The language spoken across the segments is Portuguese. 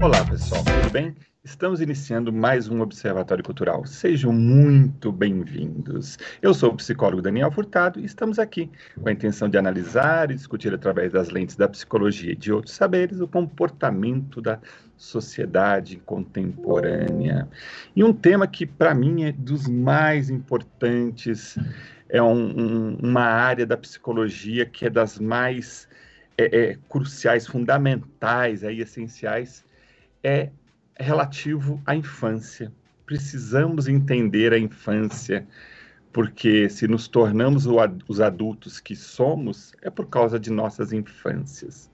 Olá, pessoal, tudo bem? Estamos iniciando mais um Observatório Cultural. Sejam muito bem-vindos. Eu sou o psicólogo Daniel Furtado e estamos aqui com a intenção de analisar e discutir através das lentes da psicologia e de outros saberes o comportamento da sociedade contemporânea. E um tema que, para mim, é dos mais importantes, é um, um, uma área da psicologia que é das mais é, é, cruciais, fundamentais, aí, essenciais, é relativo à infância. Precisamos entender a infância, porque se nos tornamos os adultos que somos, é por causa de nossas infâncias.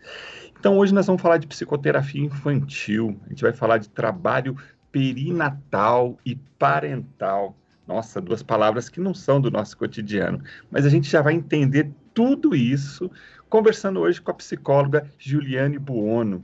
Então, hoje nós vamos falar de psicoterapia infantil, a gente vai falar de trabalho perinatal e parental. Nossa, duas palavras que não são do nosso cotidiano, mas a gente já vai entender tudo isso conversando hoje com a psicóloga Juliane Buono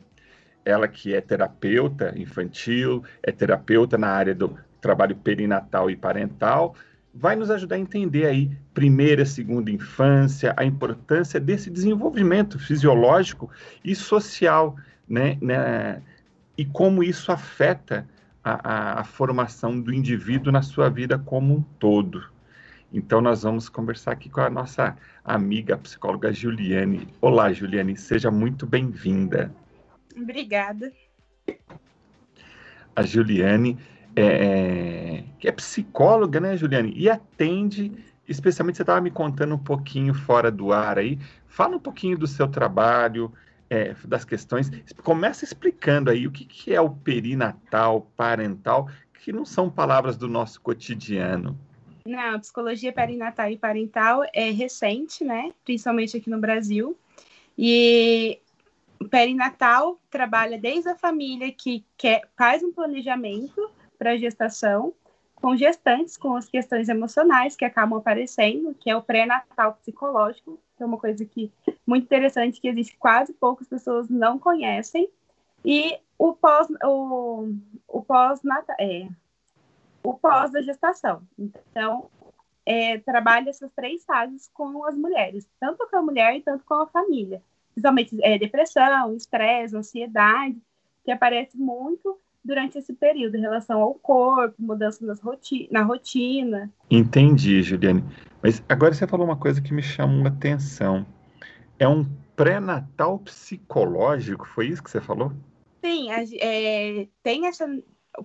ela que é terapeuta infantil, é terapeuta na área do trabalho perinatal e parental, vai nos ajudar a entender aí primeira, segunda infância, a importância desse desenvolvimento fisiológico e social, né, né e como isso afeta a, a, a formação do indivíduo na sua vida como um todo. Então, nós vamos conversar aqui com a nossa amiga a psicóloga Juliane. Olá, Juliane, seja muito bem-vinda. Obrigada. A Juliane, é, é, que é psicóloga, né, Juliane? E atende, especialmente, você estava me contando um pouquinho fora do ar aí. Fala um pouquinho do seu trabalho, é, das questões. Começa explicando aí o que, que é o perinatal, parental, que não são palavras do nosso cotidiano. Não, a psicologia perinatal e parental é recente, né? Principalmente aqui no Brasil. E perinatal trabalha desde a família que quer, faz um planejamento para a gestação, com gestantes, com as questões emocionais que acabam aparecendo, que é o pré-natal psicológico, que é uma coisa que muito interessante que existe quase poucas pessoas não conhecem, e o pós o, o pós é, o pós da gestação. Então, é, trabalha essas três fases com as mulheres, tanto com a mulher e tanto com a família principalmente é, depressão, estresse, ansiedade, que aparece muito durante esse período em relação ao corpo, mudança nas roti na rotina. Entendi, Juliane. Mas agora você falou uma coisa que me chamou a atenção. É um pré-natal psicológico, foi isso que você falou? Sim, é, tem essa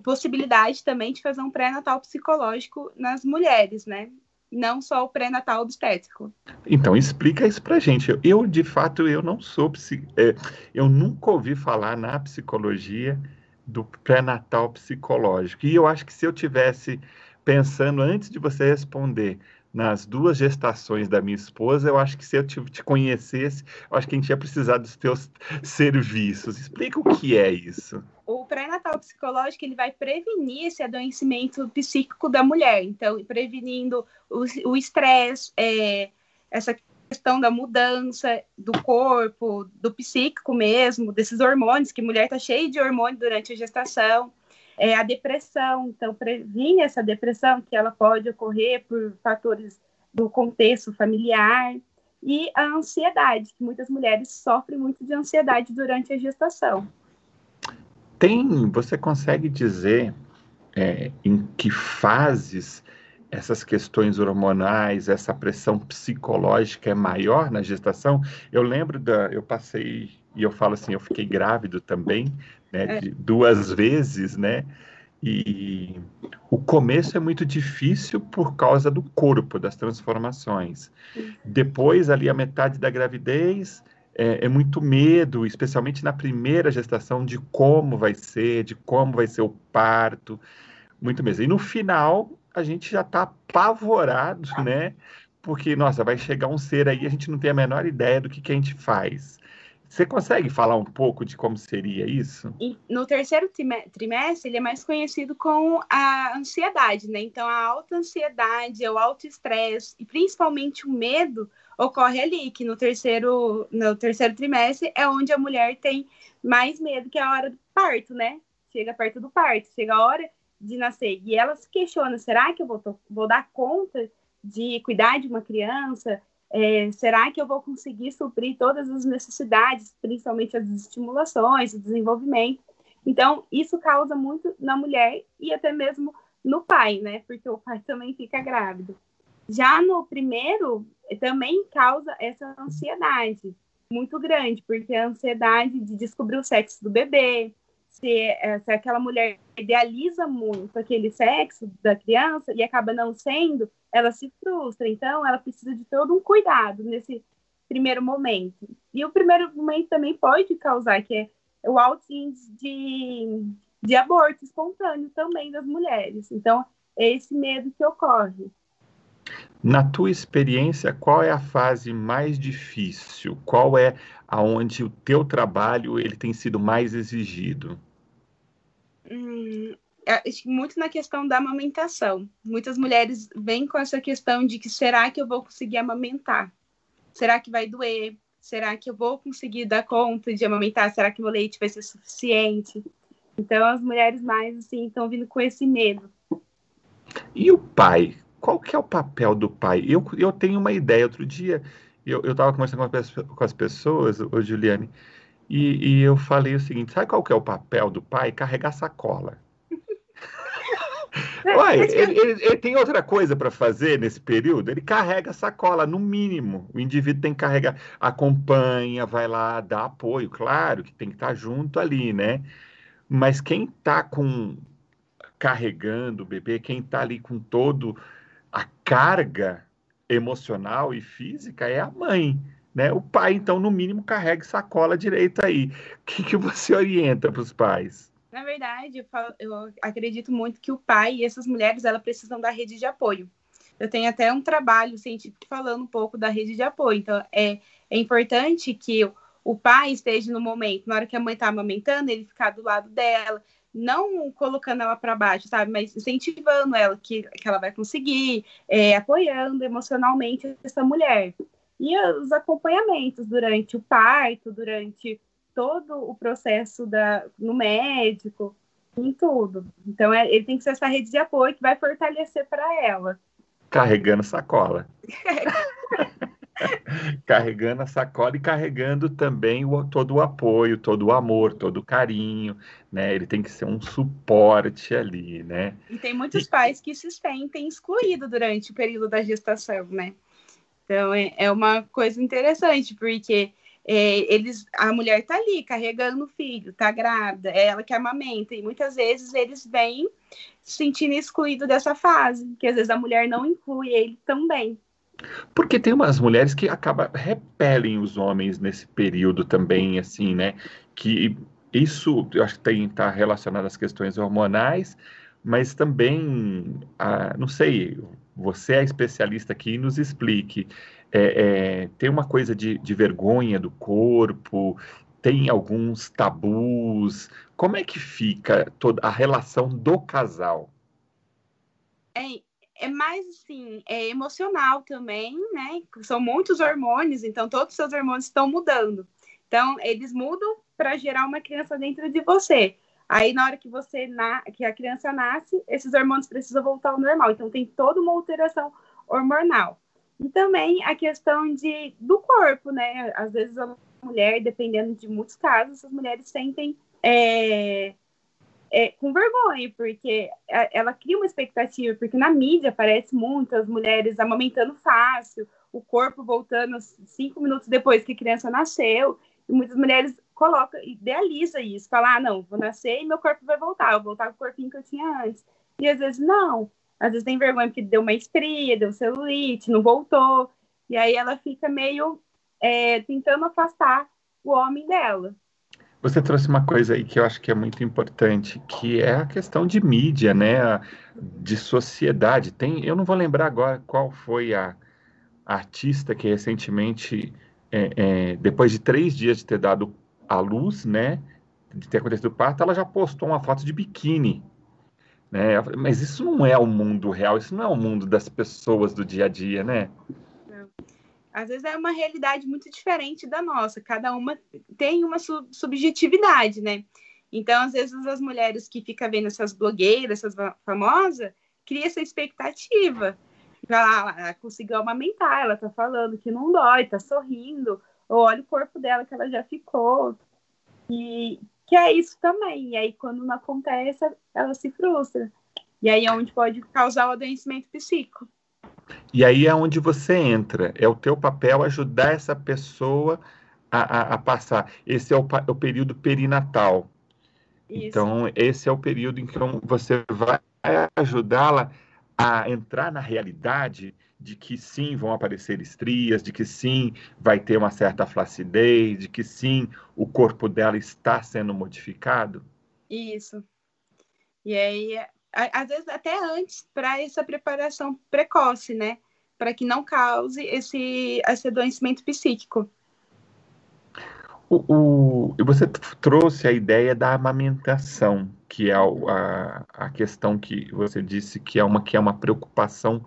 possibilidade também de fazer um pré-natal psicológico nas mulheres, né? Não só o pré-natal obstétrico. Então, explica isso pra gente. Eu, de fato, eu não sou é, eu nunca ouvi falar na psicologia do pré-natal psicológico. E eu acho que se eu tivesse pensando antes de você responder nas duas gestações da minha esposa, eu acho que se eu te, te conhecesse, eu acho que a gente ia precisar dos teus serviços. Explica o que é isso. O pré-natal psicológico ele vai prevenir esse adoecimento psíquico da mulher, então prevenindo o estresse, é, essa questão da mudança do corpo, do psíquico mesmo, desses hormônios, que mulher está cheia de hormônio durante a gestação, é, a depressão, então previne essa depressão que ela pode ocorrer por fatores do contexto familiar, e a ansiedade, que muitas mulheres sofrem muito de ansiedade durante a gestação. Tem, você consegue dizer é, em que fases essas questões hormonais, essa pressão psicológica é maior na gestação? Eu lembro da, eu passei e eu falo assim, eu fiquei grávido também, né, é. duas vezes, né? E o começo é muito difícil por causa do corpo, das transformações. Depois, ali a metade da gravidez, é, é, muito medo, especialmente na primeira gestação, de como vai ser, de como vai ser o parto, muito mesmo. E no final, a gente já está apavorado, né? Porque, nossa, vai chegar um ser aí, a gente não tem a menor ideia do que, que a gente faz. Você consegue falar um pouco de como seria isso? No terceiro trimestre, ele é mais conhecido com a ansiedade, né? Então, a alta ansiedade, o alto estresse e principalmente o medo ocorre ali, que no terceiro, no terceiro trimestre é onde a mulher tem mais medo, que é a hora do parto, né? Chega perto do parto, chega a hora de nascer. E ela se questiona: será que eu vou, vou dar conta de cuidar de uma criança? É, será que eu vou conseguir suprir todas as necessidades, principalmente as estimulações, o desenvolvimento? Então, isso causa muito na mulher e até mesmo no pai, né? Porque o pai também fica grávido. Já no primeiro, também causa essa ansiedade muito grande, porque a ansiedade de descobrir o sexo do bebê, se, é, se aquela mulher idealiza muito aquele sexo da criança e acaba não sendo, ela se frustra. Então, ela precisa de todo um cuidado nesse primeiro momento. E o primeiro momento também pode causar, que é o alto índice de, de aborto espontâneo também das mulheres. Então, é esse medo que ocorre. Na tua experiência, qual é a fase mais difícil? Qual é aonde o teu trabalho ele tem sido mais exigido? Hum, é, muito na questão da amamentação. Muitas mulheres vêm com essa questão de que será que eu vou conseguir amamentar? Será que vai doer? Será que eu vou conseguir dar conta de amamentar? Será que meu leite vai ser suficiente? Então as mulheres mais assim estão vindo com esse medo. E o pai? qual que é o papel do pai? Eu, eu tenho uma ideia. Outro dia, eu estava conversando com as, pessoas, o Juliane, e, e, eu falei o seguinte, sabe qual que é o papel do pai? Carregar sacola. Uai, ele, ele, ele, tem outra coisa para fazer nesse período? Ele carrega a sacola, no mínimo. O indivíduo tem que carregar, acompanha, vai lá, dá apoio. Claro que tem que estar tá junto ali, né? Mas quem está com carregando o bebê, quem está ali com todo a carga emocional e física é a mãe. Né? O pai, então, no mínimo, carrega sacola direita aí. O que, que você orienta para os pais? Na verdade, eu, falo, eu, acredito muito que o pai e essas mulheres elas precisam da rede de apoio. Eu tenho até um trabalho científico falando um pouco da rede de apoio. Então, é, é importante que o, o pai esteja no momento, na hora que a mãe está amamentando, ele ficar do lado dela, não colocando ela para baixo, sabe, mas incentivando ela que, que ela vai conseguir, é, apoiando emocionalmente essa mulher. E os acompanhamentos durante o parto, durante todo o processo da, no médico, em tudo. Então, é, ele tem que ser essa rede de apoio que vai fortalecer para ela. Carregando sacola. carregando a sacola e carregando também o, todo o apoio, todo o amor, todo o carinho, né? Ele tem que ser um suporte ali, né? E tem muitos e... pais que se sentem excluídos durante o período da gestação, né? Então é, é uma coisa interessante, porque é, eles, a mulher tá ali carregando o filho, tá grávida, é ela que amamenta, e muitas vezes eles vêm se sentindo excluído dessa fase, que às vezes a mulher não inclui ele também. Porque tem umas mulheres que acabam repelem os homens nesse período também, assim, né? Que isso, eu acho que está relacionado às questões hormonais, mas também, a, não sei, você é especialista aqui, nos explique. É, é, tem uma coisa de, de vergonha do corpo, tem alguns tabus. Como é que fica toda a relação do casal? É, é mais assim, é emocional também, né? São muitos hormônios, então todos os seus hormônios estão mudando. Então, eles mudam para gerar uma criança dentro de você. Aí, na hora que você na... que a criança nasce, esses hormônios precisam voltar ao normal. Então, tem toda uma alteração hormonal. E também a questão de, do corpo, né? Às vezes a mulher, dependendo de muitos casos, as mulheres sentem é, é, com vergonha, porque ela cria uma expectativa, porque na mídia aparece muitas mulheres amamentando fácil, o corpo voltando cinco minutos depois que a criança nasceu, e muitas mulheres colocam, idealiza isso, fala, ah, não, vou nascer e meu corpo vai voltar, eu vou voltar com o corpinho que eu tinha antes. E às vezes não, às vezes tem vergonha porque deu uma estria, deu celulite, não voltou, e aí ela fica meio é, tentando afastar o homem dela. Você trouxe uma coisa aí que eu acho que é muito importante, que é a questão de mídia, né? De sociedade. Tem, eu não vou lembrar agora qual foi a, artista que recentemente, é, é, depois de três dias de ter dado a luz, né? De ter acontecido o parto, ela já postou uma foto de biquíni. Né? Mas isso não é o mundo real, isso não é o mundo das pessoas do dia a dia, né? às vezes é uma realidade muito diferente da nossa, cada uma tem uma sub subjetividade, né? Então, às vezes, as mulheres que ficam vendo essas blogueiras, essas famosas, criam essa expectativa. Ela, ela conseguiu amamentar, ela tá falando que não dói, tá sorrindo, ou olha o corpo dela que ela já ficou. E quer isso também. E aí, quando não acontece, ela se frustra. E aí é onde pode causar o adoecimento psíquico. E aí é onde você entra. É o teu papel ajudar essa pessoa a, a, a passar. Esse é o, o período perinatal. Isso. Então, esse é o período em que você vai ajudá-la a entrar na realidade de que sim vão aparecer estrias, de que sim vai ter uma certa flacidez, de que sim o corpo dela está sendo modificado? Isso. E aí, às vezes até antes, para essa preparação precoce, né? Para que não cause esse, esse adoecimento psíquico. O, o, você trouxe a ideia da amamentação, que é a, a questão que você disse que é uma, que é uma preocupação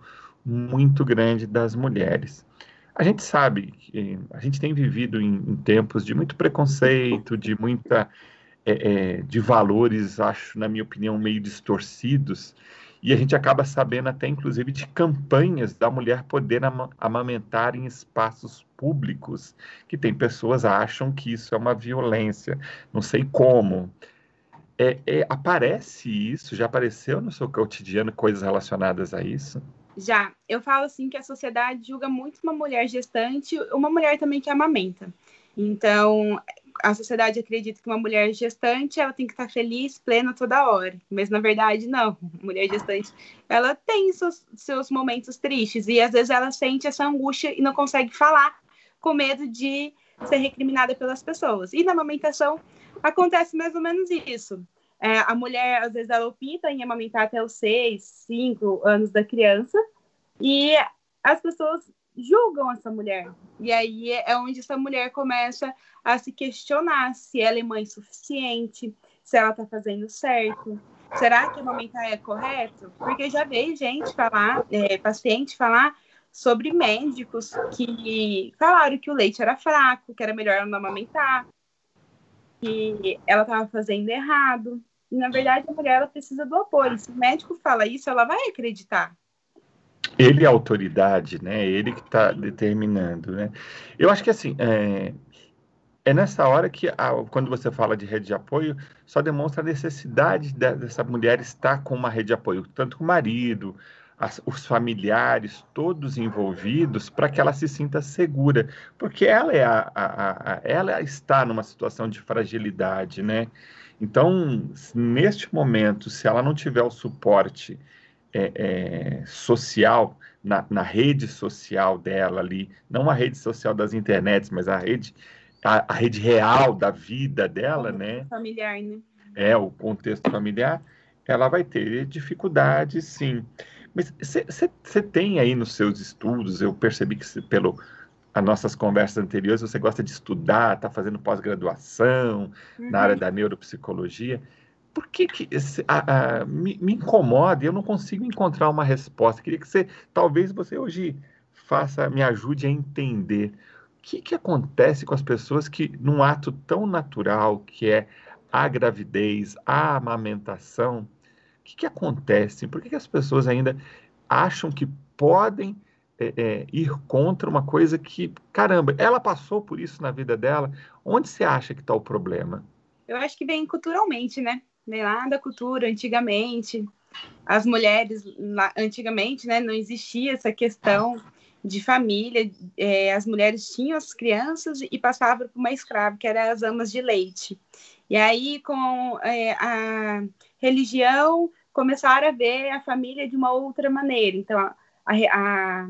muito grande das mulheres. A gente sabe que a gente tem vivido em, em tempos de muito preconceito, de muita é, é, de valores, acho, na minha opinião, meio distorcidos, e a gente acaba sabendo até, inclusive, de campanhas da mulher poder am amamentar em espaços públicos, que tem pessoas acham que isso é uma violência, não sei como. É, é, aparece isso? Já apareceu no seu cotidiano coisas relacionadas a isso? Já. Eu falo assim que a sociedade julga muito uma mulher gestante, uma mulher também que amamenta. Então, a sociedade acredita que uma mulher gestante ela tem que estar feliz, plena toda hora. Mas na verdade, não. Mulher gestante, ela tem seus, seus momentos tristes e às vezes ela sente essa angústia e não consegue falar com medo de ser recriminada pelas pessoas. E na amamentação acontece mais ou menos isso. É, a mulher, às vezes, ela opta em amamentar até os seis, cinco anos da criança, e as pessoas julgam essa mulher. E aí é onde essa mulher começa a se questionar se ela é mãe suficiente, se ela está fazendo certo. Será que amamentar é correto? Porque já veio gente falar, é, paciente falar sobre médicos que falaram que o leite era fraco, que era melhor não amamentar, que ela estava fazendo errado. E, na verdade, a mulher ela precisa do apoio. Se o médico fala isso, ela vai acreditar. Ele é a autoridade, né? Ele que está determinando, né? Eu acho que, assim, é, é nessa hora que, a, quando você fala de rede de apoio, só demonstra a necessidade de, dessa mulher estar com uma rede de apoio, tanto com o marido, as, os familiares, todos envolvidos, para que ela se sinta segura, porque ela é a, a, a, ela está numa situação de fragilidade, né? Então, neste momento, se ela não tiver o suporte é, é, social, na, na, rede social dela ali, não a rede social das internets, mas a rede, a, a rede real da vida dela, né? Familiar, né? É, o contexto familiar, ela vai ter dificuldade, sim. Mas você tem aí nos seus estudos, eu percebi que cê, pelo as nossas conversas anteriores, você gosta de estudar, está fazendo pós-graduação uhum. na área uhum. da neuropsicologia. Por que, que esse, a, a, me, me, incomoda e eu não consigo encontrar uma resposta? Queria que você, talvez você hoje faça, me ajude a entender o que, que acontece com as pessoas que, num ato tão natural que é a gravidez, a amamentação, o que, que acontece? Por que, que as pessoas ainda acham que podem é, é, ir contra uma coisa que, caramba, ela passou por isso na vida dela. Onde você acha que está o problema? Eu acho que vem culturalmente, né? Vem lá da cultura, antigamente. As mulheres, lá, antigamente, né, não existia essa questão de família. É, as mulheres tinham as crianças e passavam por uma escrava, que era as amas de leite. E aí, com é, a religião, começaram a ver a família de uma outra maneira. Então, a, a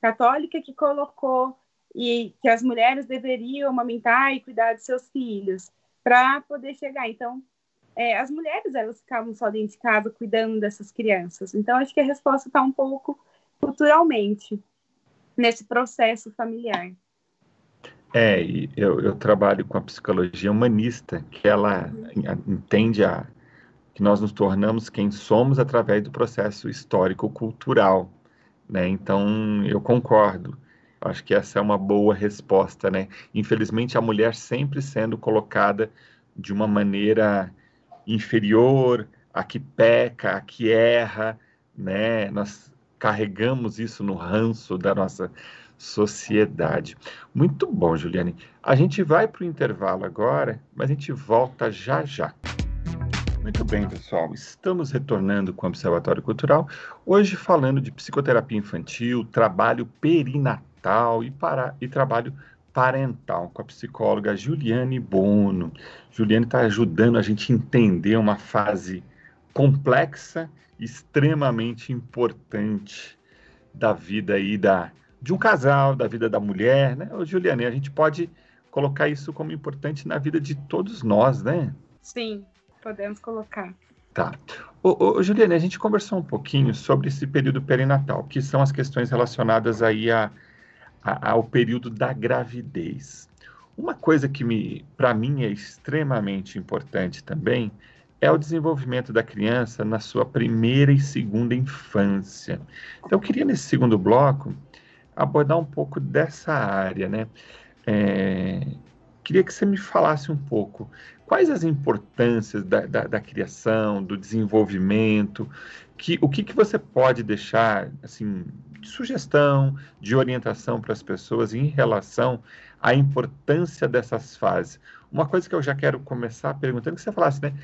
católica que colocou e que as mulheres deveriam amamentar e cuidar de seus filhos para poder chegar. Então, é, as mulheres elas ficavam só dentro de casa cuidando dessas crianças. Então, acho que a resposta está um pouco culturalmente nesse processo familiar. É, eu, eu trabalho com a psicologia humanista, que ela entende a, que nós nos tornamos quem somos através do processo histórico-cultural. Né? Então, eu concordo. Acho que essa é uma boa resposta, né? Infelizmente, a mulher sempre sendo colocada de uma maneira inferior, a que peca, a que erra, né? Nós carregamos isso no ranço da nossa sociedade. Muito bom, Juliane. A gente vai para o intervalo agora, mas a gente volta já já. Muito bem, pessoal. Estamos retornando com o Observatório Cultural, hoje falando de psicoterapia infantil, trabalho perinatal e, para, e trabalho parental com a psicóloga Juliane Bono. Juliane está ajudando a gente a entender uma fase complexa, extremamente importante da vida aí da, de um casal, da vida da mulher, né? Ô, Juliane, a gente pode colocar isso como importante na vida de todos nós, né? Sim, podemos colocar. Tá. Ô, ô, Juliane, a gente conversou um pouquinho sobre esse período perinatal, que são as questões relacionadas aí a, a, ao período da gravidez. Uma coisa que me, para mim é extremamente importante também é o desenvolvimento da criança na sua primeira e segunda infância. Então, eu queria nesse segundo bloco abordar um pouco dessa área, né? É, queria que você me falasse um pouco quais as importâncias da, da, da criação, do desenvolvimento, que, o que, que você pode deixar assim de sugestão, de orientação para as pessoas em relação à importância dessas fases. Uma coisa que eu já quero começar perguntando que você falasse, né?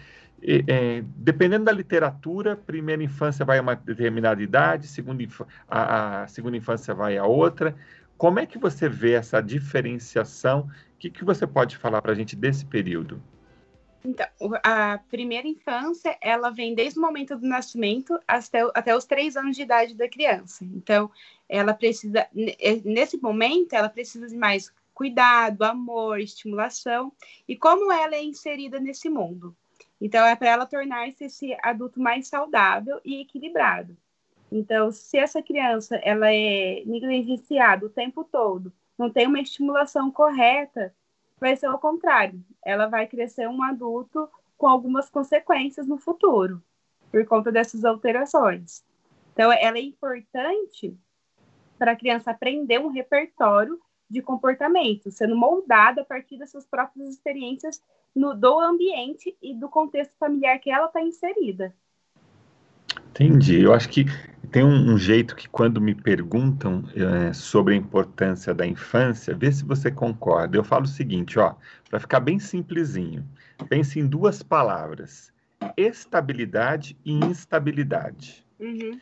É, dependendo da literatura, primeira infância vai a uma determinada idade, segunda, a, a segunda infância vai a outra. Como é que você vê essa diferenciação? O que, que você pode falar para a gente desse período? Então, a primeira infância, ela vem desde o momento do nascimento até, até os três anos de idade da criança. Então, ela precisa, nesse momento, ela precisa de mais cuidado, amor, estimulação, e como ela é inserida nesse mundo. Então, é para ela tornar-se esse adulto mais saudável e equilibrado. Então, se essa criança ela é negligenciada o tempo todo, não tem uma estimulação correta, vai ser o contrário. Ela vai crescer um adulto com algumas consequências no futuro, por conta dessas alterações. Então, ela é importante para a criança aprender um repertório de comportamento, sendo moldada a partir das suas próprias experiências no, do ambiente e do contexto familiar que ela está inserida. Entendi. Eu acho que tem um, um jeito que quando me perguntam é, sobre a importância da infância, vê se você concorda. Eu falo o seguinte, ó, para ficar bem simplesinho, pense em duas palavras: estabilidade e instabilidade. Uhum.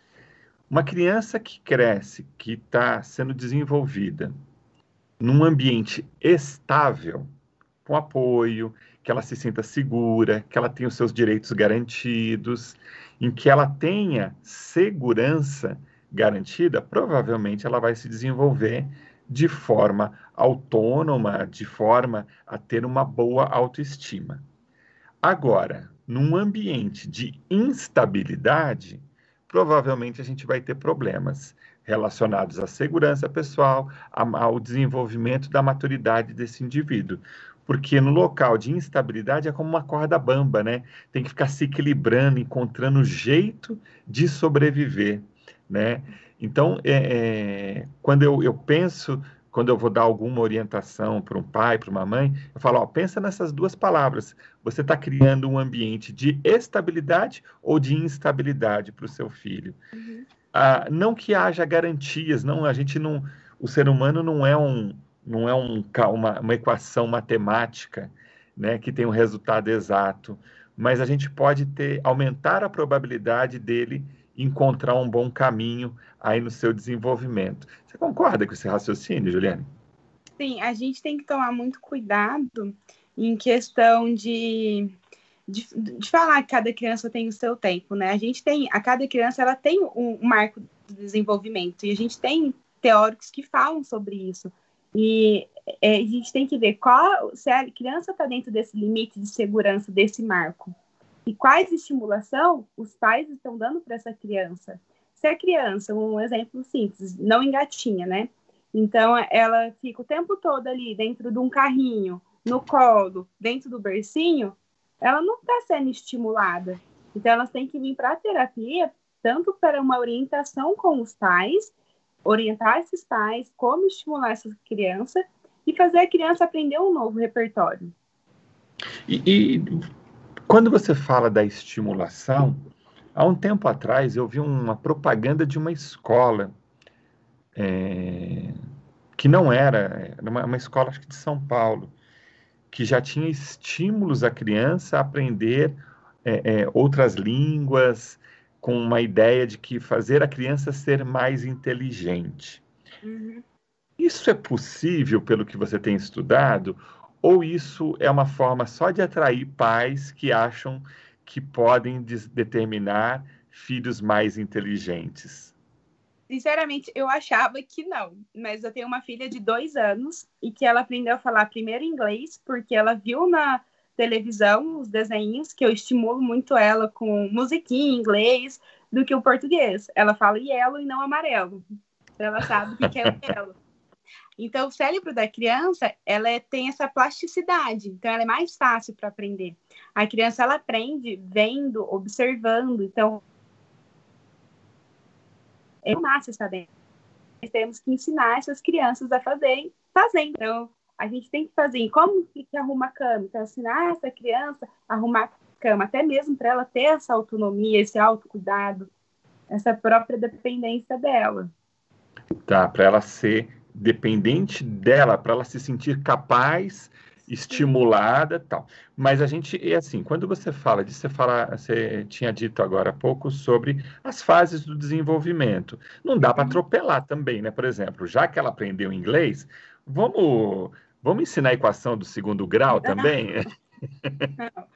Uma criança que cresce, que está sendo desenvolvida num ambiente estável, com apoio, que ela se sinta segura, que ela tenha os seus direitos garantidos, em que ela tenha segurança garantida, provavelmente ela vai se desenvolver de forma autônoma, de forma a ter uma boa autoestima. Agora, num ambiente de instabilidade, provavelmente a gente vai ter problemas relacionados à segurança pessoal, ao desenvolvimento da maturidade desse indivíduo porque no local de instabilidade é como uma corda bamba, né? Tem que ficar se equilibrando, encontrando jeito de sobreviver, né? Então, é, é, quando eu, eu penso, quando eu vou dar alguma orientação para um pai, para uma mãe, eu falo, ó, pensa nessas duas palavras. Você está criando um ambiente de estabilidade ou de instabilidade para o seu filho. Uhum. Ah, não que haja garantias, não, a gente não, o ser humano não é um, não é um, uma, uma equação matemática né, que tem um resultado exato, mas a gente pode ter aumentar a probabilidade dele encontrar um bom caminho aí no seu desenvolvimento. Você concorda com esse raciocínio, Juliane? Sim, a gente tem que tomar muito cuidado em questão de, de, de, falar que cada criança tem o seu tempo, né? A gente tem, a cada criança ela tem um, um marco de desenvolvimento e a gente tem teóricos que falam sobre isso. E é, a gente tem que ver qual, se a criança está dentro desse limite de segurança, desse marco, e quais estimulação os pais estão dando para essa criança. Se a criança, um exemplo simples, não engatinha, né? Então, ela fica o tempo todo ali dentro de um carrinho, no colo, dentro do bercinho, ela não está sendo estimulada. Então, elas têm que vir para a terapia, tanto para uma orientação com os pais, orientar esses pais, como estimular essa criança e fazer a criança aprender um novo repertório. E, e quando você fala da estimulação, há um tempo atrás eu vi uma propaganda de uma escola é, que não era, era uma, uma escola acho que de São Paulo, que já tinha estímulos à criança a aprender é, é, outras línguas, com uma ideia de que fazer a criança ser mais inteligente. Uhum. Isso é possível pelo que você tem estudado? Ou isso é uma forma só de atrair pais que acham que podem determinar filhos mais inteligentes? Sinceramente, eu achava que não, mas eu tenho uma filha de dois anos e que ela aprendeu a falar primeiro inglês porque ela viu na televisão os desenhos que eu estimulo muito ela com musiquinha em inglês do que o português. Ela fala yellow e não amarelo. Ela sabe o que é yellow. Então, o cérebro da criança, ela é, tem essa plasticidade, então ela é mais fácil para aprender. A criança, ela aprende vendo, observando, então é massa sabendo. Nós temos que ensinar essas crianças a fazerem, fazendo. Então, a gente tem que fazer. Como que, que arruma a cama? Então, ensinar essa criança a arrumar a cama, até mesmo para ela ter essa autonomia, esse autocuidado, essa própria dependência dela. Tá, para ela ser dependente dela, para ela se sentir capaz, estimulada, tal. Mas a gente é assim, quando você fala disso, você fala, você tinha dito agora há pouco sobre as fases do desenvolvimento. Não dá para uhum. atropelar também, né? Por exemplo, já que ela aprendeu inglês, vamos vamos ensinar a equação do segundo grau também? Não.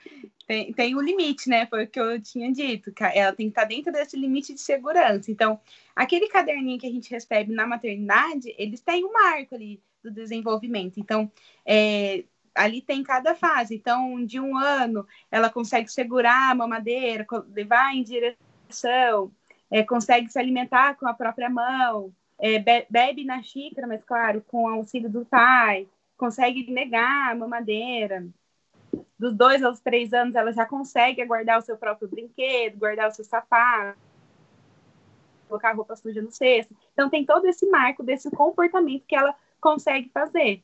Tem, tem um limite, né? Foi o que eu tinha dito. Ela tem que estar dentro desse limite de segurança. Então, aquele caderninho que a gente recebe na maternidade, eles têm um marco ali do desenvolvimento. Então, é, ali tem cada fase. Então, de um ano, ela consegue segurar a mamadeira, levar em direção, é, consegue se alimentar com a própria mão, é, bebe na xícara, mas claro, com o auxílio do pai, consegue negar a mamadeira dos dois aos três anos, ela já consegue guardar o seu próprio brinquedo, guardar o seu sapato, colocar a roupa suja no cesto. Então, tem todo esse marco desse comportamento que ela consegue fazer.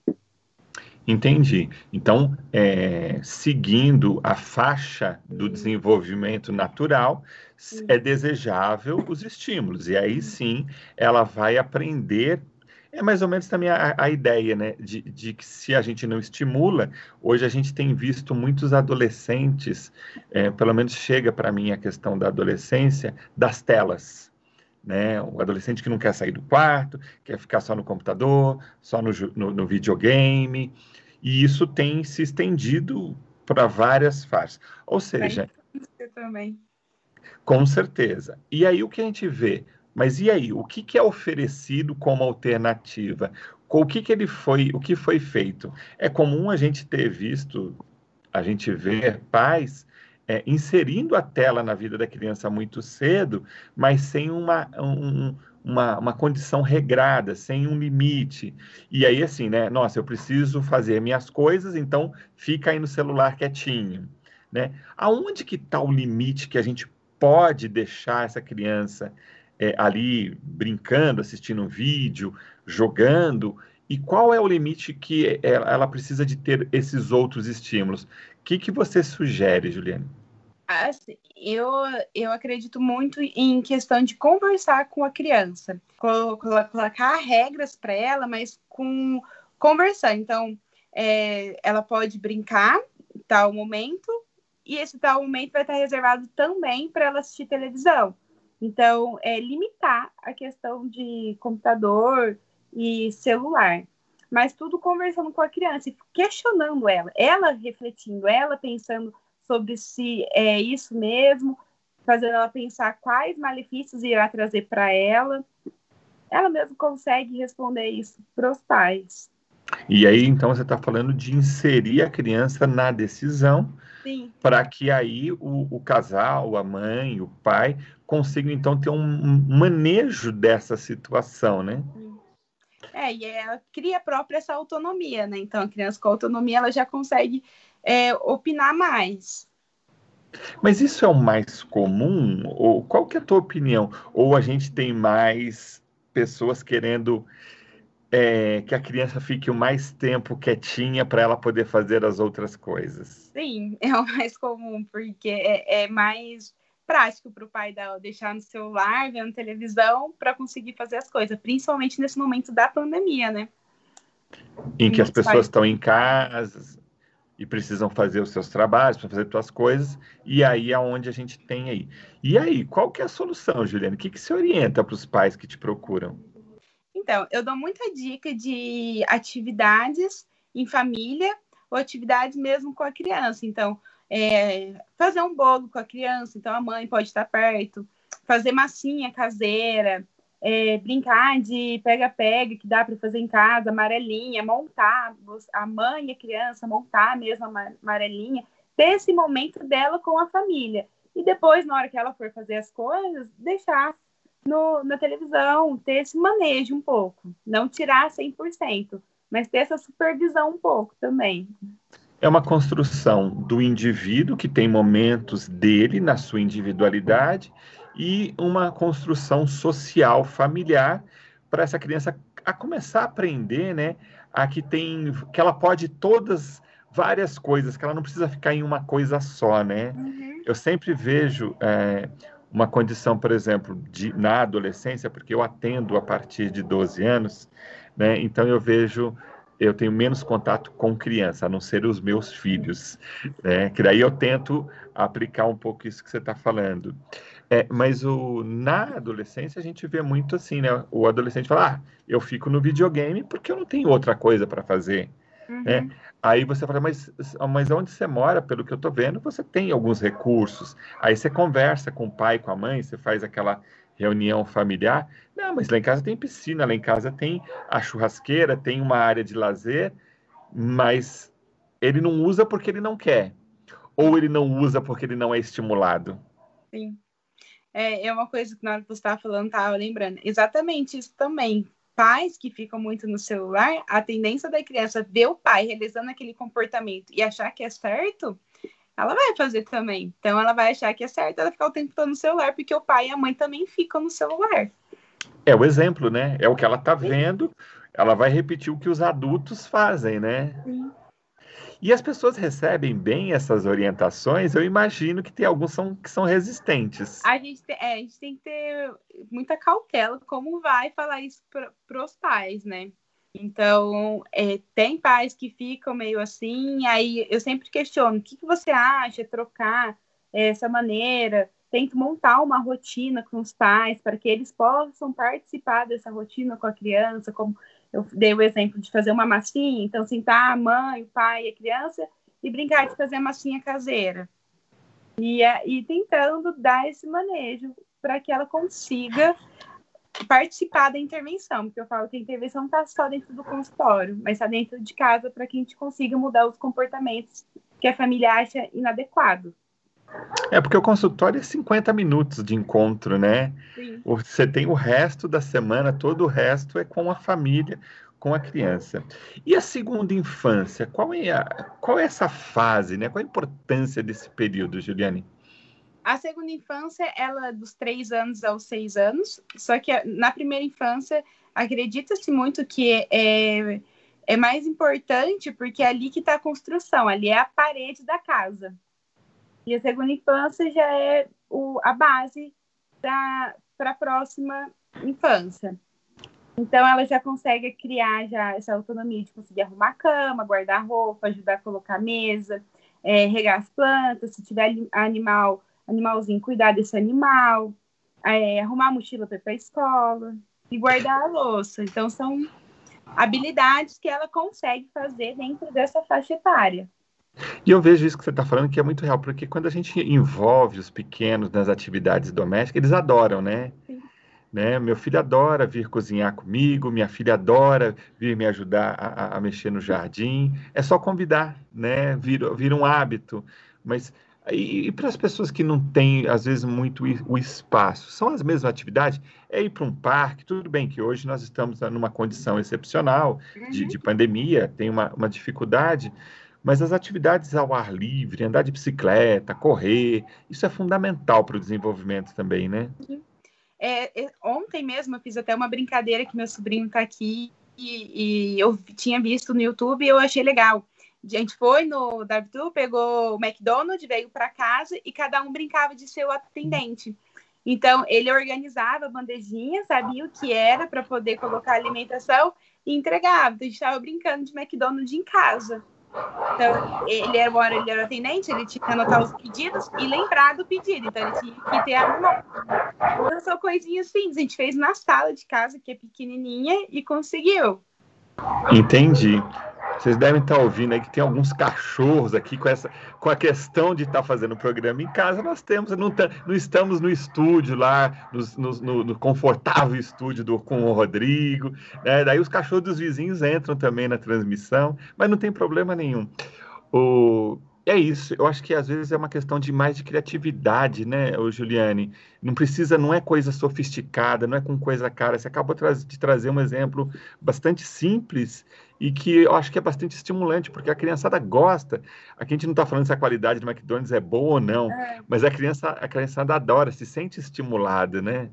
Entendi. Então, é, seguindo a faixa do desenvolvimento natural, é desejável os estímulos. E aí sim, ela vai aprender é mais ou menos também a, a ideia, né? De, de, que se a gente não estimula, hoje a gente tem visto muitos adolescentes, é, pelo menos chega para mim a questão da adolescência, das telas. Né? O adolescente que não quer sair do quarto, quer ficar só no computador, só no, no, no videogame, e isso tem se estendido para várias fases. Ou seja. também. Com certeza. E aí o que a gente vê? Mas e aí, o que, que é oferecido como alternativa? O que, que ele foi, o que foi feito? É comum a gente ter visto, a gente ver pais é, inserindo a tela na vida da criança muito cedo, mas sem uma, um, uma, uma condição regrada, sem um limite. E aí, assim, né? Nossa, eu preciso fazer minhas coisas, então fica aí no celular quietinho. Né? Aonde que está o limite que a gente pode deixar essa criança é, ali brincando, assistindo um vídeo, jogando, e qual é o limite que ela precisa de ter esses outros estímulos? O que, que você sugere, Juliane? Assim, eu, eu acredito muito em questão de conversar com a criança, colocar regras para ela, mas com conversar. Então, é, ela pode brincar tal momento, e esse tal momento vai estar reservado também para ela assistir televisão. Então, é limitar a questão de computador e celular, mas tudo conversando com a criança questionando ela, ela refletindo, ela pensando sobre se é isso mesmo, fazendo ela pensar quais malefícios irá trazer para ela. Ela mesmo consegue responder isso para os pais. E aí, então, você está falando de inserir a criança na decisão para que aí o, o, casal, a mãe, o pai consigam então ter um manejo dessa situação, né? É, e ela cria própria essa autonomia, né? Então a criança com autonomia ela já consegue é, opinar mais. Mas isso é o mais comum? Ou qual que é a tua opinião? Ou a gente tem mais pessoas querendo é, que a criança fique o mais tempo quietinha para ela poder fazer as outras coisas. Sim, é o mais comum, porque é, é mais prático para o pai dar, deixar no celular, vendo televisão, para conseguir fazer as coisas, principalmente nesse momento da pandemia, né? em que as pessoas estão em casa e precisam fazer os seus trabalhos, para fazer suas coisas, e aí é onde a gente tem aí. E aí, qual que é a solução, Juliana? O que, que se orienta para os pais que te procuram? Então, eu dou muita dica de atividades em família ou atividades mesmo com a criança. Então, é, fazer um bolo com a criança, então a mãe pode estar perto, fazer massinha caseira, é, brincar de pega-pega, que dá para fazer em casa, amarelinha, montar, a mãe e a criança montar mesmo a amarelinha, ter esse momento dela com a família. E depois, na hora que ela for fazer as coisas, deixar no, na televisão, ter esse manejo um pouco. Não tirar 100%, mas ter essa supervisão um pouco também. É uma construção do indivíduo que tem momentos dele na sua individualidade e uma construção social familiar para essa criança a começar a aprender, né, a que tem que ela pode todas várias coisas, que ela não precisa ficar em uma coisa só, né? Uhum. Eu sempre vejo é, uma condição, por exemplo, de, na adolescência, porque eu atendo a partir de 12 anos, né? Então eu vejo eu tenho menos contato com criança, a não ser os meus filhos, né? Que daí eu tento aplicar um pouco isso que você está falando. É, mas o, na adolescência a gente vê muito assim, né? O adolescente fala, ah, eu fico no videogame porque eu não tenho outra coisa para fazer. Uhum. Né? Aí você fala, mas, mas onde você mora, pelo que eu estou vendo, você tem alguns recursos. Aí você conversa com o pai, com a mãe, você faz aquela reunião familiar. Não, mas lá em casa tem piscina, lá em casa tem a churrasqueira, tem uma área de lazer, mas ele não usa porque ele não quer. Ou ele não usa porque ele não é estimulado. Sim. É, é uma coisa que na hora que você estava falando, estava lembrando. Exatamente isso também. Pais que ficam muito no celular, a tendência da criança ver o pai realizando aquele comportamento e achar que é certo, ela vai fazer também. Então ela vai achar que é certo ela ficar o tempo todo no celular, porque o pai e a mãe também ficam no celular. É o exemplo, né? É o que ela tá vendo, ela vai repetir o que os adultos fazem, né? Sim. E as pessoas recebem bem essas orientações, eu imagino que tem alguns são, que são resistentes. A gente, tem, é, a gente tem que ter muita cautela como vai falar isso para os pais, né? Então, é, tem pais que ficam meio assim, aí eu sempre questiono, o que, que você acha trocar essa maneira? Tento montar uma rotina com os pais para que eles possam participar dessa rotina com a criança, como eu dei o exemplo de fazer uma massinha, então sentar a mãe, o pai a criança e brincar de fazer a massinha caseira. E, e tentando dar esse manejo para que ela consiga participar da intervenção, porque eu falo que a intervenção não está só dentro do consultório, mas está dentro de casa para que a gente consiga mudar os comportamentos que a família acha inadequado. É, porque o consultório é 50 minutos de encontro, né? Sim. Você tem o resto da semana, todo o resto é com a família, com a criança. E a segunda infância, qual é, a, qual é essa fase, né? Qual a importância desse período, Juliane? A segunda infância, ela é dos três anos aos seis anos, só que na primeira infância, acredita-se muito que é, é mais importante porque é ali que está a construção, ali é a parede da casa. E a segunda infância já é o, a base para a próxima infância. Então, ela já consegue criar já essa autonomia de conseguir arrumar a cama, guardar roupa, ajudar a colocar a mesa, é, regar as plantas, se tiver animal animalzinho, cuidar desse animal, é, arrumar a mochila para ir para a escola e guardar a louça. Então, são habilidades que ela consegue fazer dentro dessa faixa etária. E eu vejo isso que você está falando que é muito real, porque quando a gente envolve os pequenos nas atividades domésticas, eles adoram, né? Sim. Né? Meu filho adora vir cozinhar comigo, minha filha adora vir me ajudar a, a mexer no jardim. É só convidar, né? Vira, vira um hábito. Mas e, e para as pessoas que não têm, às vezes, muito o espaço, são as mesmas atividades? É ir para um parque, tudo bem que hoje nós estamos numa condição excepcional de, uhum. de pandemia, tem uma, uma dificuldade, mas as atividades ao ar livre, andar de bicicleta, correr, isso é fundamental para o desenvolvimento também, né? Uhum. É, ontem mesmo eu fiz até uma brincadeira que meu sobrinho está aqui e, e, eu tinha visto no YouTube e eu achei legal. A gente foi no drive-thru, pegou o McDonald's, veio para casa e cada um brincava de ser o atendente. Então, ele organizava a bandejinha, sabia o que era para poder colocar alimentação, e entregava. Então, a gente estava brincando de McDonald's em casa. Então, ele era, hora ele era atendente, ele tinha que anotar os pedidos e lembrar do pedido. Então, ele tinha que ter a. Então, são coisinhas simples. A gente fez na sala de casa, que é pequenininha, e conseguiu. Entendi. Vocês devem estar ouvindo aí que tem alguns cachorros aqui com essa com a questão de estar fazendo o programa em casa. Nós temos, não, não estamos no estúdio lá, no, no, no confortável estúdio do, com o Rodrigo. Né? Daí os cachorros dos vizinhos entram também na transmissão, mas não tem problema nenhum. O, é isso, eu acho que às vezes é uma questão de mais de criatividade, né, o Juliane? Não precisa, não é coisa sofisticada, não é com coisa cara. Você acabou de trazer um exemplo bastante simples e que eu acho que é bastante estimulante, porque a criançada gosta. Aqui a gente não está falando se a qualidade do McDonald's é boa ou não, é. mas a criança, a criançada adora, se sente estimulada, né?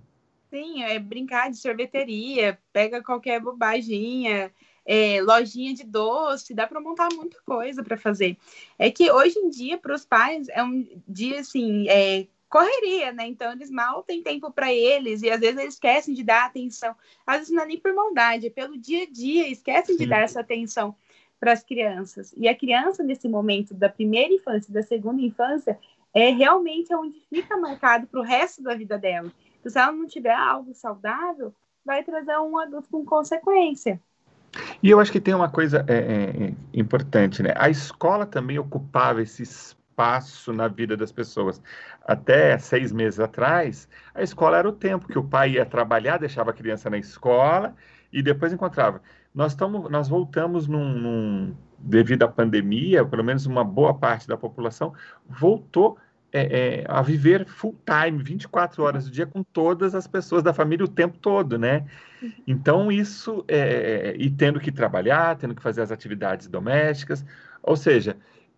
Sim, é brincar de sorveteria, pega qualquer bobaginha, é, lojinha de doce, dá para montar muita coisa para fazer. É que hoje em dia, para os pais, é um dia assim, é, correria, né? Então eles mal têm tempo para eles e às vezes eles esquecem de dar atenção. Às vezes não é nem por maldade, é pelo dia a dia, esquecem Sim. de dar essa atenção para as crianças. E a criança, nesse momento da primeira infância e da segunda infância, é realmente onde fica marcado para o resto da vida dela. Então, se ela não tiver algo saudável, vai trazer um adulto com consequência. E eu acho que tem uma coisa é, é, é, importante, né? A escola também ocupava esse espaço na vida das pessoas. Até seis meses atrás, a escola era o tempo que o pai ia trabalhar, deixava a criança na escola e depois encontrava. Nós, tamo, nós voltamos num, num devido à pandemia, pelo menos uma boa parte da população voltou é, é, a viver full time, 24 horas do dia, com todas as pessoas da família o tempo todo, né? Uhum. Então, isso, é, e tendo que trabalhar, tendo que fazer as atividades domésticas, ou seja,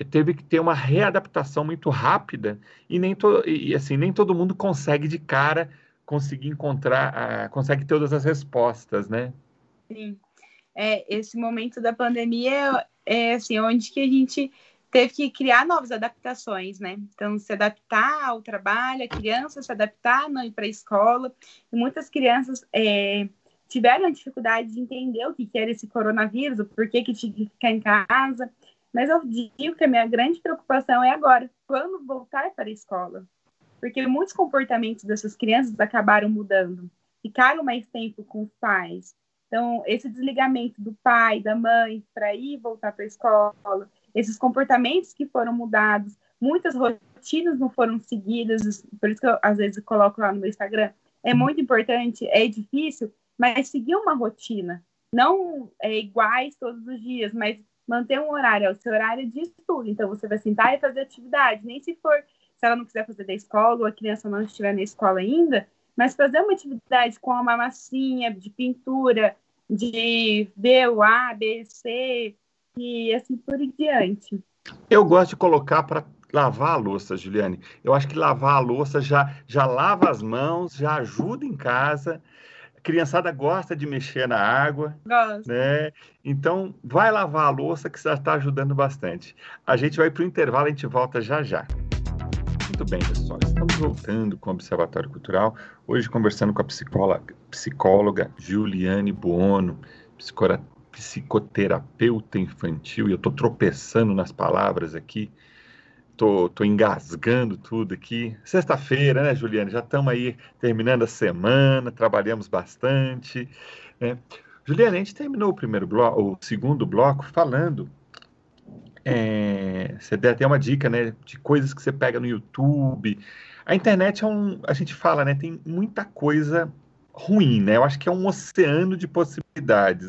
teve que ter uma readaptação muito rápida e nem, to, e, assim, nem todo mundo consegue de cara conseguir encontrar, uh, consegue todas as respostas, né? Sim. É, esse momento da pandemia é assim, onde que a gente teve que criar novas adaptações, né? Então, se adaptar ao trabalho, a criança se adaptar, não ir para a escola. E muitas crianças é, tiveram dificuldade de entender o que, que era esse coronavírus, o porquê que tinha que ficar em casa. Mas eu digo que a minha grande preocupação é agora, quando voltar para a escola. Porque muitos comportamentos dessas crianças acabaram mudando. Ficaram mais tempo com os pais. Então, esse desligamento do pai, da mãe, para ir voltar para a escola, esses comportamentos que foram mudados, muitas rotinas não foram seguidas, por isso que eu às vezes coloco lá no meu Instagram. É muito importante, é difícil, mas seguir uma rotina, não é iguais todos os dias, mas manter um horário, é o seu horário de estudo. Então você vai sentar e fazer atividade, nem se for, se ela não quiser fazer da escola ou a criança não estiver na escola ainda, mas fazer uma atividade com uma massinha de pintura, de B, o A, B, C, e assim por diante. Eu gosto de colocar para lavar a louça, Juliane. Eu acho que lavar a louça já, já lava as mãos, já ajuda em casa. A criançada gosta de mexer na água. Gosta. Né? Então, vai lavar a louça que já está ajudando bastante. A gente vai para o intervalo, a gente volta já já. Muito bem, pessoal. Estamos voltando com o Observatório Cultural. Hoje conversando com a psicóloga, psicóloga Juliane Buono, psicóloga psicoterapeuta infantil, e eu estou tropeçando nas palavras aqui, tô, tô engasgando tudo aqui. Sexta-feira, né, Juliana? Já estamos aí terminando a semana, trabalhamos bastante. Né? Juliana, a gente terminou o primeiro bloco, o segundo bloco, falando. É, você deu até uma dica, né, de coisas que você pega no YouTube. A internet é um, a gente fala, né, tem muita coisa ruim, né? Eu acho que é um oceano de possibilidades,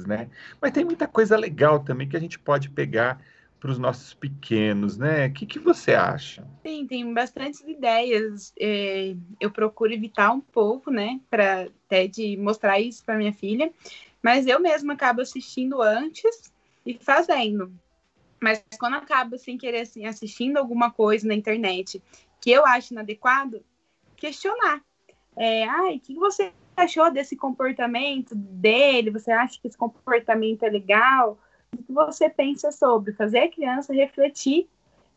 né? Mas tem muita coisa legal também que a gente pode pegar para os nossos pequenos, né? O que, que você acha? Sim, tem bastantes ideias. É, eu procuro evitar um pouco, né? Para até de mostrar isso para minha filha. Mas eu mesma acabo assistindo antes e fazendo. Mas quando acabo sem querer assim, assistindo alguma coisa na internet que eu acho inadequado, questionar. É, ai, o que você achou desse comportamento dele? Você acha que esse comportamento é legal? O que você pensa sobre fazer a criança refletir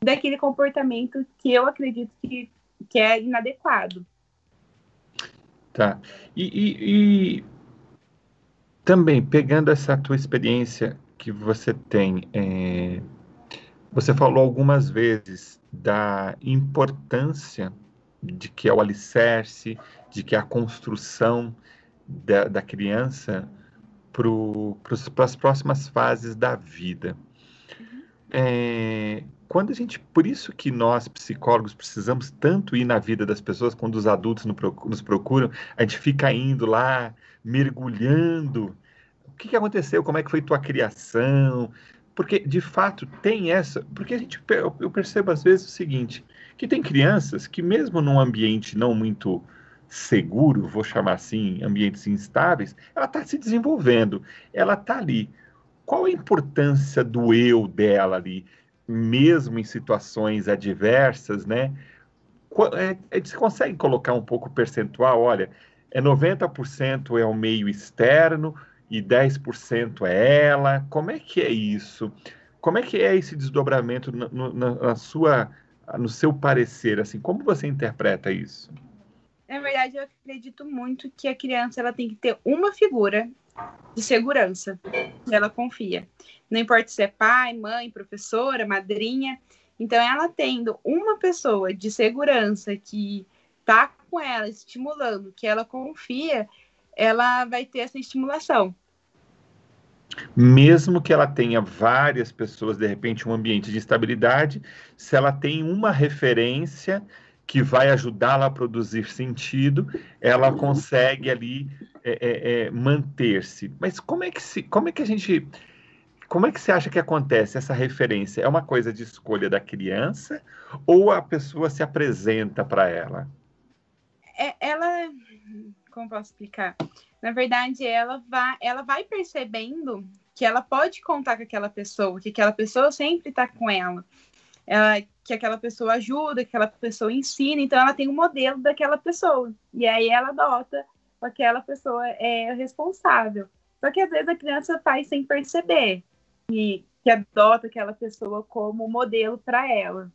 daquele comportamento que eu acredito que, que é inadequado? Tá. E, e, e também, pegando essa tua experiência que você tem, é, você falou algumas vezes da importância de que é o alicerce, de que é a construção da, da criança para as próximas fases da vida. Uhum. É, quando a gente, por isso que nós psicólogos precisamos tanto ir na vida das pessoas quando os adultos nos procuram, a gente fica indo lá mergulhando. O que, que aconteceu? Como é que foi tua criação? Porque de fato tem essa, porque a gente eu percebo às vezes o seguinte, que tem crianças que mesmo num ambiente não muito seguro, vou chamar assim, ambientes instáveis, ela está se desenvolvendo, ela está ali. Qual a importância do eu dela ali, mesmo em situações adversas, né? É, é, você consegue colocar um pouco percentual? Olha, é 90% é o meio externo e 10% é ela. Como é que é isso? Como é que é esse desdobramento na, na sua, no seu parecer? Assim, como você interpreta isso? Na verdade, eu acredito muito que a criança ela tem que ter uma figura de segurança que ela confia. Não importa se é pai, mãe, professora, madrinha. Então, ela tendo uma pessoa de segurança que tá com ela, estimulando, que ela confia, ela vai ter essa estimulação. Mesmo que ela tenha várias pessoas, de repente, um ambiente de estabilidade, se ela tem uma referência que vai ajudá-la a produzir sentido, ela consegue ali é, é, é, manter-se. Mas como é que se, como é que a gente, como é que você acha que acontece essa referência? É uma coisa de escolha da criança ou a pessoa se apresenta para ela? É, ela, como posso explicar? Na verdade, ela vai, ela vai percebendo que ela pode contar com aquela pessoa, que aquela pessoa sempre está com ela ela, que aquela pessoa ajuda, que aquela pessoa ensina, então ela tem um modelo daquela pessoa. E aí ela adota aquela pessoa é responsável. Só que às vezes a criança faz sem perceber e que adota aquela pessoa como modelo para ela.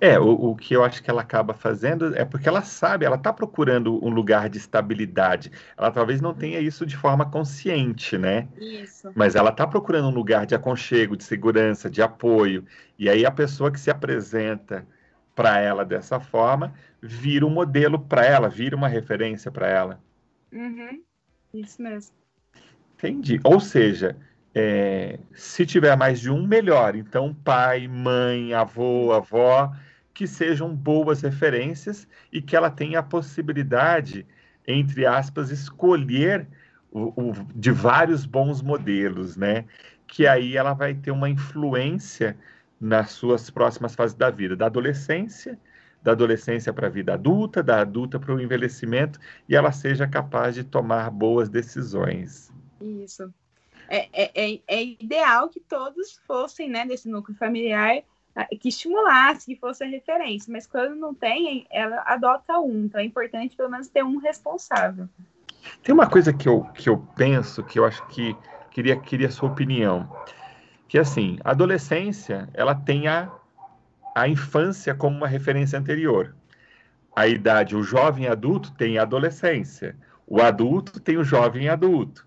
É, o, o, que eu acho que ela acaba fazendo é porque ela sabe, ela está procurando um lugar de estabilidade. Ela talvez não tenha isso de forma consciente, né? Isso. Mas ela está procurando um lugar de aconchego, de segurança, de apoio. E aí a pessoa que se apresenta para ela dessa forma vira um modelo para ela, vira uma referência para ela. Uhum. Isso mesmo. Entendi. Ou seja, é, se tiver mais de um, melhor. Então, pai, mãe, avô, avó, que sejam boas referências e que ela tenha a possibilidade, entre aspas, escolher o, o, de vários bons modelos, né? Que aí ela vai ter uma influência nas suas próximas fases da vida, da adolescência, da adolescência para a vida adulta, da adulta para o envelhecimento, e ela seja capaz de tomar boas decisões. Isso. É, é, é, é, ideal que todos fossem, né, desse núcleo familiar, que estimulasse, que fosse a referência, mas quando não tem, ela adota um, então é importante pelo menos ter um responsável. Tem uma coisa que eu, que eu penso, que eu acho que queria, queria a sua opinião, que assim, a adolescência, ela tem a, a infância como uma referência anterior. A idade, o jovem adulto tem a adolescência, o adulto tem o jovem adulto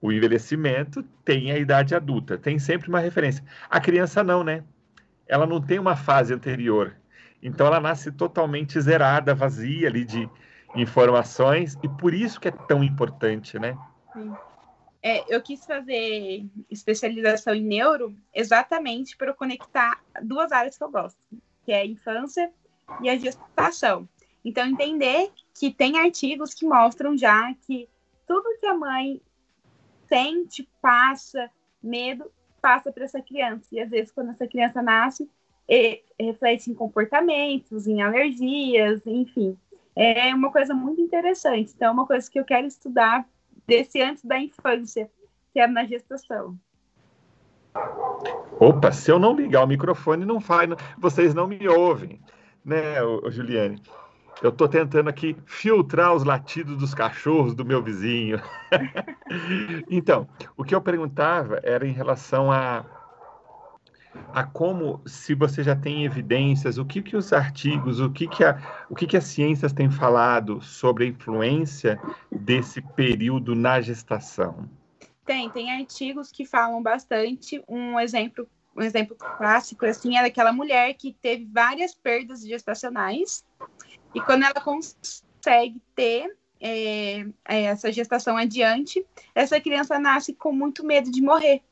o envelhecimento tem a idade adulta, tem sempre uma referência. A criança não, né? Ela não tem uma fase anterior. Então ela nasce totalmente zerada, vazia ali de informações, e por isso que é tão importante, né? Sim. É, eu quis fazer especialização em neuro exatamente para conectar duas áreas que eu gosto, que é a infância e a gestação. Então, entender que tem artigos que mostram já que tudo que a mãe sente, passa medo, passa para essa criança. E às vezes, quando essa criança nasce, reflete em comportamentos, em alergias, enfim. É uma coisa muito interessante. Então, é uma coisa que eu quero estudar desse antes da infância, que é na gestação. Opa, se eu não ligar o microfone, não faz, vocês não me ouvem, né, Juliane? Eu estou tentando aqui filtrar os latidos dos cachorros do meu vizinho. então, o que eu perguntava era em relação a, a como, se você já tem evidências, o que, que os artigos, o que, que, a, o que, que as ciências têm falado sobre a influência desse período na gestação. Tem, tem artigos que falam bastante. Um exemplo, um exemplo clássico assim é daquela mulher que teve várias perdas gestacionais e quando ela consegue ter é, é, essa gestação adiante, essa criança nasce com muito medo de morrer.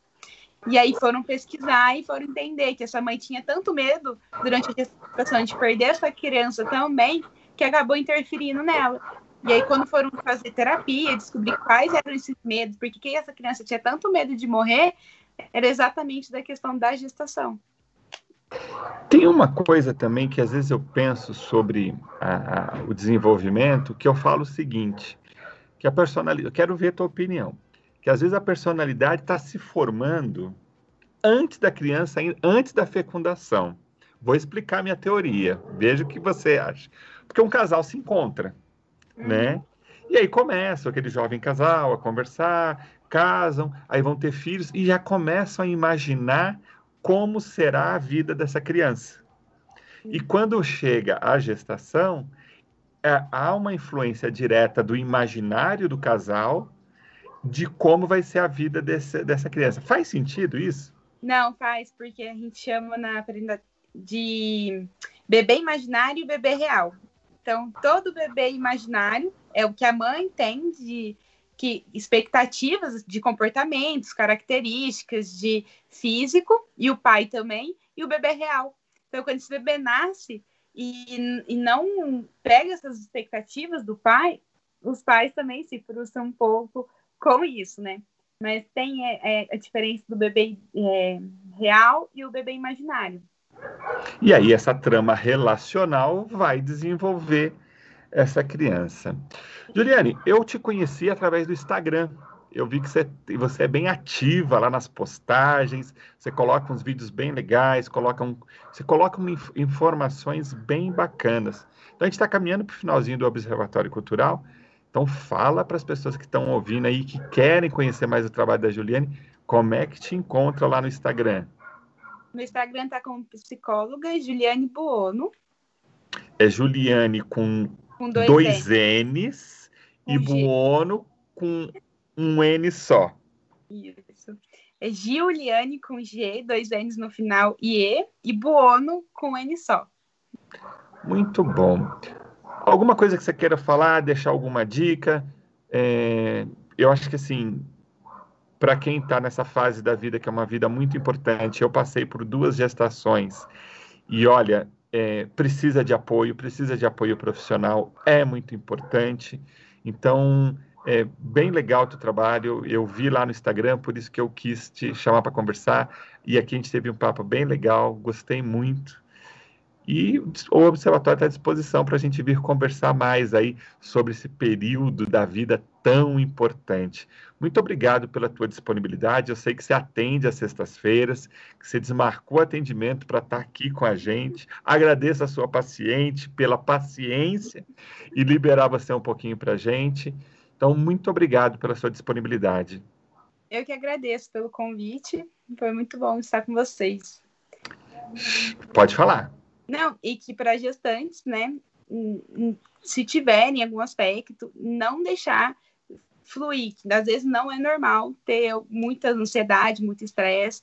E aí foram pesquisar e foram entender que essa mãe tinha tanto medo durante a gestação de perder essa criança também, que acabou interferindo nela. E aí, quando foram fazer terapia, descobrir quais eram esses medos, porque que essa criança tinha tanto medo de morrer, era exatamente da questão da gestação. Tem uma coisa também que às vezes eu penso sobre a, a, o desenvolvimento, que eu falo o seguinte, que a personalidade, eu quero ver a tua opinião, que às vezes a personalidade está se formando antes da criança, antes da fecundação. Vou explicar minha teoria, veja o que você acha. Porque um casal se encontra, né? uhum. né? E aí começa aquele jovem casal a conversar, casam, aí vão ter filhos e já começam a imaginar como será a vida dessa criança. E quando chega a gestação, é, há uma influência direta do imaginário do casal de como vai ser a vida desse, dessa criança. Faz sentido isso? Não, faz, porque a gente chama na de bebê imaginário e bebê real. Então, todo bebê imaginário é o que a mãe tem de que expectativas de comportamentos, características de físico e o pai também e o bebê real. Então, quando esse bebê nasce e, e não pega essas expectativas do pai, os pais também se frustram um pouco com isso, né? Mas tem é, é, a diferença do bebê é, real e o bebê imaginário. E aí essa trama relacional vai desenvolver essa criança. Juliane, eu te conheci através do Instagram. Eu vi que você, você é bem ativa lá nas postagens, você coloca uns vídeos bem legais, coloca um, você coloca um, informações bem bacanas. Então a gente está caminhando para o finalzinho do Observatório Cultural. Então fala para as pessoas que estão ouvindo aí, que querem conhecer mais o trabalho da Juliane, como é que te encontra lá no Instagram? No Instagram está como psicóloga Juliane Buono. É Juliane com com dois, dois N's com e G. Buono com um N só. Isso. É Giuliane com G, dois N's no final e E, e Buono com N só. Muito bom. Alguma coisa que você queira falar, deixar alguma dica? É, eu acho que assim, para quem está nessa fase da vida, que é uma vida muito importante, eu passei por duas gestações e olha, é, precisa de apoio, precisa de apoio profissional, é muito importante. Então, é bem legal o teu trabalho. Eu vi lá no Instagram, por isso que eu quis te chamar para conversar. E aqui a gente teve um papo bem legal, gostei muito. E o Observatório está à disposição para a gente vir conversar mais aí sobre esse período da vida tão importante. Muito obrigado pela tua disponibilidade. Eu sei que você atende às sextas-feiras, que você desmarcou atendimento para estar tá aqui com a gente. Agradeço a sua paciente pela paciência e liberar você um pouquinho para a gente. Então, muito obrigado pela sua disponibilidade. Eu que agradeço pelo convite. Foi muito bom estar com vocês. Pode falar. Não, e que para gestantes, né, se tiverem algum aspecto, não deixar fluir, que às vezes não é normal ter muita ansiedade, muito estresse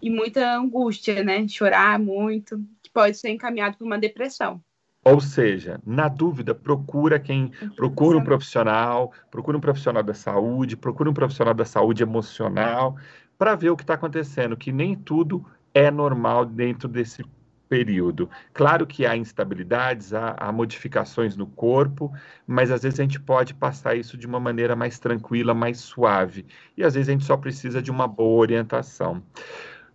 e muita angústia, né, chorar muito, que pode ser encaminhado para uma depressão. Ou seja, na dúvida, procura quem procura um profissional, procura um profissional da saúde, procura um profissional da saúde emocional para ver o que está acontecendo, que nem tudo é normal dentro desse período. Claro que há instabilidades, há, há, modificações no corpo, mas às vezes a gente pode passar isso de uma maneira mais tranquila, mais suave. E às vezes a gente só precisa de uma boa orientação.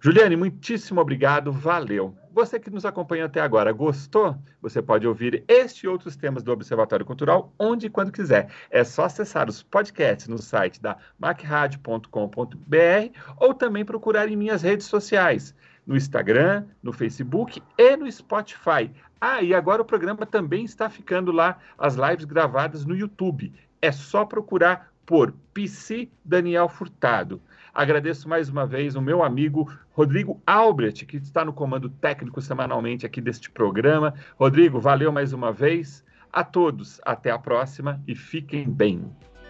Juliane, muitíssimo obrigado, valeu. Você que nos acompanha até agora, gostou? Você pode ouvir este e outros temas do Observatório Cultural onde e quando quiser. É só acessar os podcasts no site da macradio.com.br ou também procurar em minhas redes sociais no Instagram, no Facebook e no Spotify. Ah, e agora o programa também está ficando lá, as lives gravadas no YouTube. É só procurar por PC Daniel Furtado. Agradeço mais uma vez o meu amigo Rodrigo Albrecht, que está no comando técnico semanalmente aqui deste programa. Rodrigo, valeu mais uma vez. A todos, até a próxima e fiquem bem.